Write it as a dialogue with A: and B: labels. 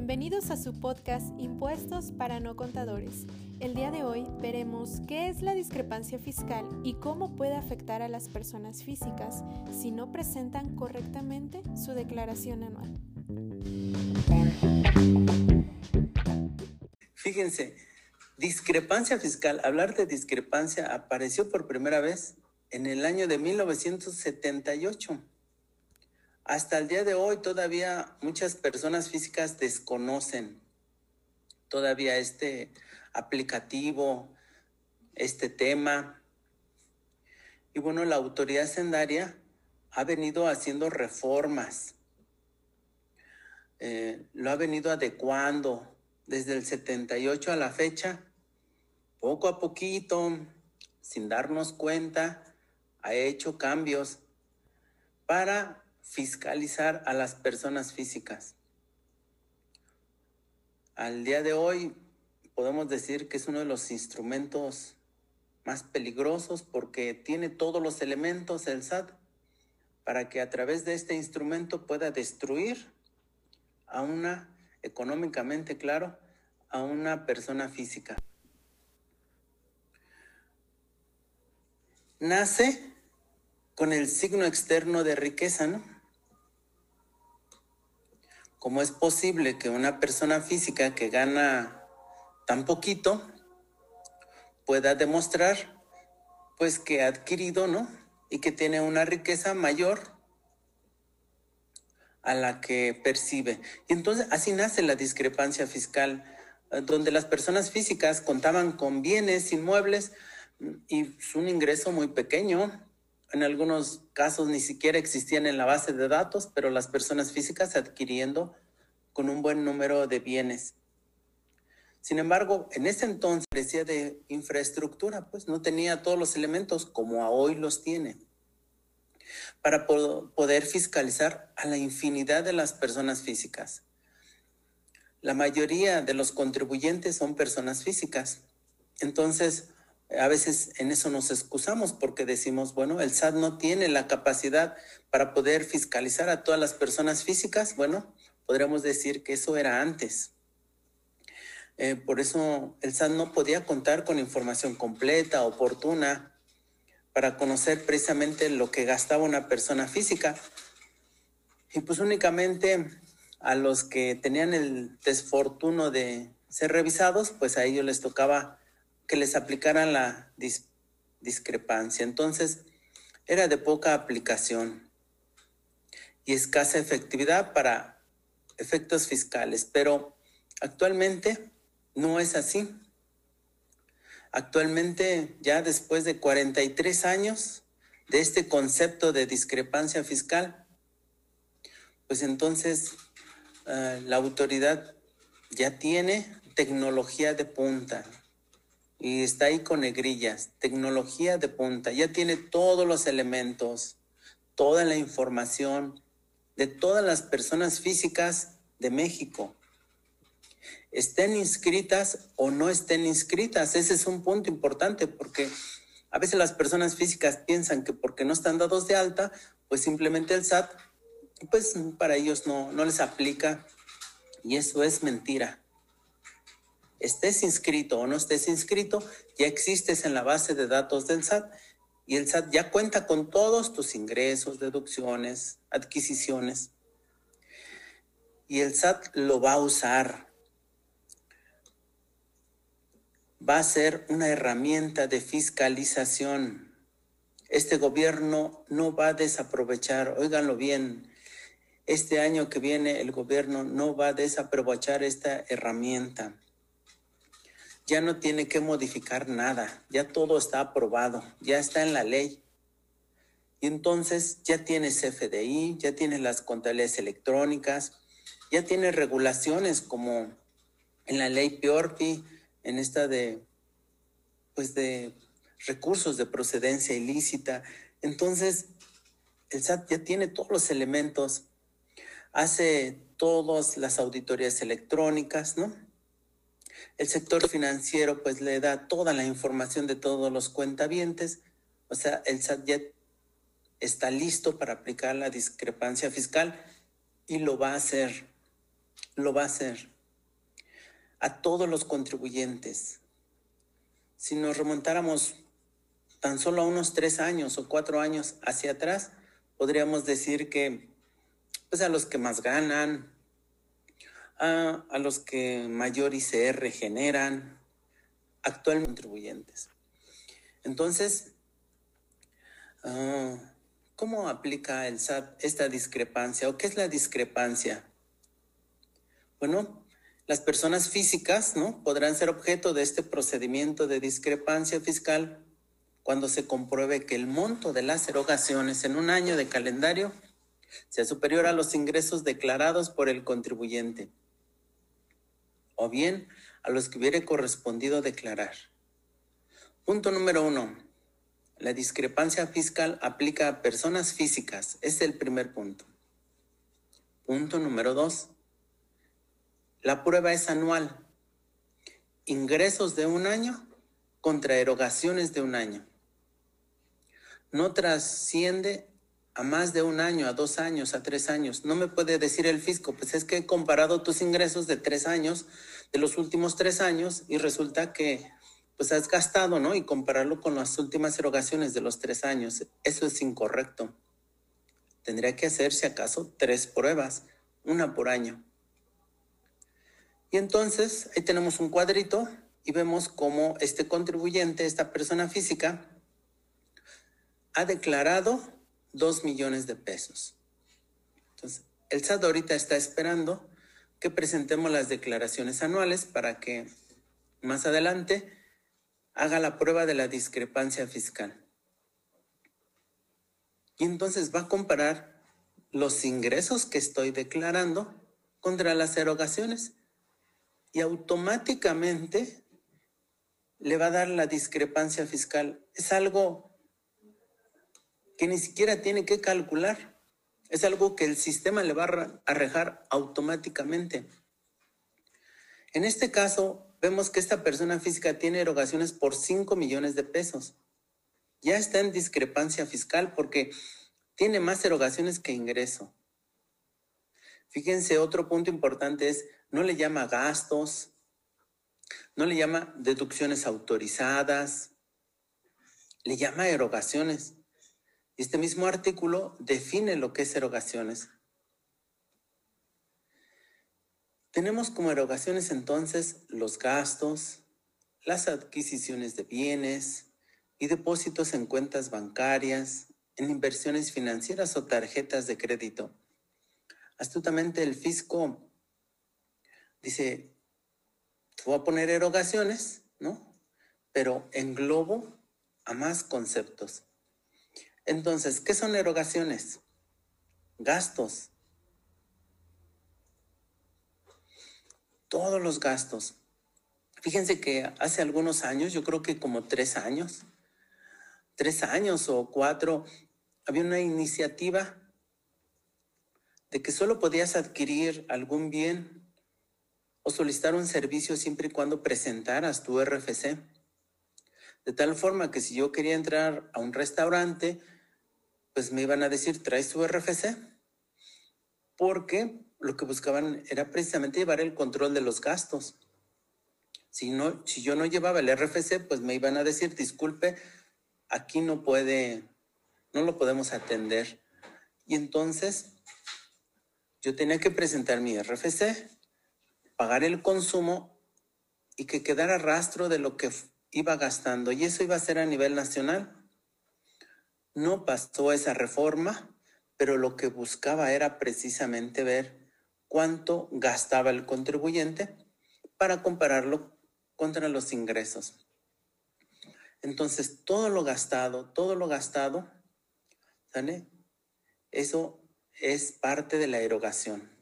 A: Bienvenidos a su podcast Impuestos para no contadores. El día de hoy veremos qué es la discrepancia fiscal y cómo puede afectar a las personas físicas si no presentan correctamente su declaración anual.
B: Fíjense, discrepancia fiscal, hablar de discrepancia apareció por primera vez en el año de 1978. Hasta el día de hoy todavía muchas personas físicas desconocen todavía este aplicativo, este tema. Y bueno, la autoridad sendaria ha venido haciendo reformas, eh, lo ha venido adecuando desde el 78 a la fecha, poco a poquito, sin darnos cuenta, ha hecho cambios para fiscalizar a las personas físicas. Al día de hoy podemos decir que es uno de los instrumentos más peligrosos porque tiene todos los elementos el SAT para que a través de este instrumento pueda destruir a una, económicamente claro, a una persona física. Nace con el signo externo de riqueza, ¿no? ¿Cómo es posible que una persona física que gana tan poquito pueda demostrar pues que ha adquirido, ¿no? Y que tiene una riqueza mayor a la que percibe. Y entonces así nace la discrepancia fiscal, eh, donde las personas físicas contaban con bienes inmuebles y un ingreso muy pequeño, en algunos casos ni siquiera existían en la base de datos, pero las personas físicas adquiriendo con un buen número de bienes. Sin embargo, en ese entonces parecía de infraestructura, pues no tenía todos los elementos como hoy los tiene para poder fiscalizar a la infinidad de las personas físicas. La mayoría de los contribuyentes son personas físicas. Entonces, a veces en eso nos excusamos porque decimos, bueno, el SAT no tiene la capacidad para poder fiscalizar a todas las personas físicas. Bueno, podríamos decir que eso era antes. Eh, por eso el SAT no podía contar con información completa, oportuna, para conocer precisamente lo que gastaba una persona física. Y pues únicamente a los que tenían el desfortuno de ser revisados, pues a ellos les tocaba que les aplicaran la discrepancia. Entonces, era de poca aplicación y escasa efectividad para efectos fiscales, pero actualmente no es así. Actualmente, ya después de 43 años de este concepto de discrepancia fiscal, pues entonces uh, la autoridad ya tiene tecnología de punta, y está ahí con negrillas, tecnología de punta, ya tiene todos los elementos, toda la información de todas las personas físicas de México. Estén inscritas o no estén inscritas, ese es un punto importante porque a veces las personas físicas piensan que porque no están dados de alta, pues simplemente el SAT, pues para ellos no, no les aplica y eso es mentira estés inscrito o no estés inscrito, ya existes en la base de datos del SAT y el SAT ya cuenta con todos tus ingresos, deducciones, adquisiciones. Y el SAT lo va a usar. Va a ser una herramienta de fiscalización. Este gobierno no va a desaprovechar, óiganlo bien, este año que viene el gobierno no va a desaprovechar esta herramienta ya no tiene que modificar nada, ya todo está aprobado, ya está en la ley. Y entonces ya tienes FDI, ya tienes las contabilidades electrónicas, ya tienes regulaciones como en la ley PIORPI, en esta de, pues de recursos de procedencia ilícita. Entonces, el SAT ya tiene todos los elementos, hace todas las auditorías electrónicas, ¿no? El sector financiero pues le da toda la información de todos los cuentavientes, o sea, el SAT ya está listo para aplicar la discrepancia fiscal y lo va a hacer. lo va a hacer a todos los contribuyentes. Si nos remontáramos tan solo a unos tres años o cuatro años hacia atrás, podríamos decir que pues a los que más ganan, a, los que mayor ICR generan, actualmente contribuyentes. Entonces, ah, ¿cómo aplica el SAT esta discrepancia o qué es la discrepancia? Bueno, las personas físicas ¿no? podrán ser objeto de este procedimiento de discrepancia fiscal cuando se compruebe que el monto de las erogaciones en un año de calendario sea superior a los ingresos declarados por el contribuyente, o bien a los que hubiere correspondido declarar. Punto número uno. La discrepancia fiscal aplica a personas físicas. Es el primer punto. Punto número dos. La prueba es anual. Ingresos de un año contra erogaciones de un año. No trasciende a más de un año, a dos años, a tres años. No me puede decir el fisco, pues es que he comparado tus ingresos de tres años, de los últimos tres años, y resulta que pues has gastado, ¿no? Y compararlo con las últimas erogaciones de los tres años. Eso es incorrecto. Tendría que hacer, si acaso, tres pruebas, una por año. Y entonces ahí tenemos un cuadrito y vemos cómo este contribuyente, esta persona física, ha declarado dos millones de pesos. Entonces, el SAT ahorita está esperando que presentemos las declaraciones anuales para que más adelante haga la prueba de la discrepancia fiscal. Y entonces va a comparar los ingresos que estoy declarando contra las erogaciones y automáticamente le va a dar la discrepancia fiscal. Es algo que ni siquiera tiene que calcular. Es algo que el sistema le va a arrejar automáticamente. En este caso, vemos que esta persona física tiene erogaciones por 5 millones de pesos. Ya está en discrepancia fiscal porque tiene más erogaciones que ingreso. Fíjense, otro punto importante es, no le llama gastos, no le llama deducciones autorizadas, le llama erogaciones. Este mismo artículo define lo que es erogaciones. Tenemos como erogaciones entonces los gastos, las adquisiciones de bienes y depósitos en cuentas bancarias, en inversiones financieras o tarjetas de crédito. Astutamente el fisco dice, voy a poner erogaciones, ¿no? Pero englobo a más conceptos. Entonces, ¿qué son erogaciones? Gastos. Todos los gastos. Fíjense que hace algunos años, yo creo que como tres años, tres años o cuatro, había una iniciativa de que solo podías adquirir algún bien o solicitar un servicio siempre y cuando presentaras tu RFC. De tal forma que si yo quería entrar a un restaurante, pues me iban a decir, ¿traes tu RFC? Porque lo que buscaban era precisamente llevar el control de los gastos. Si, no, si yo no llevaba el RFC, pues me iban a decir, disculpe, aquí no puede, no lo podemos atender. Y entonces yo tenía que presentar mi RFC, pagar el consumo y que quedara rastro de lo que iba gastando. Y eso iba a ser a nivel nacional. No pasó esa reforma, pero lo que buscaba era precisamente ver cuánto gastaba el contribuyente para compararlo contra los ingresos. Entonces, todo lo gastado, todo lo gastado, ¿sale? Eso es parte de la erogación.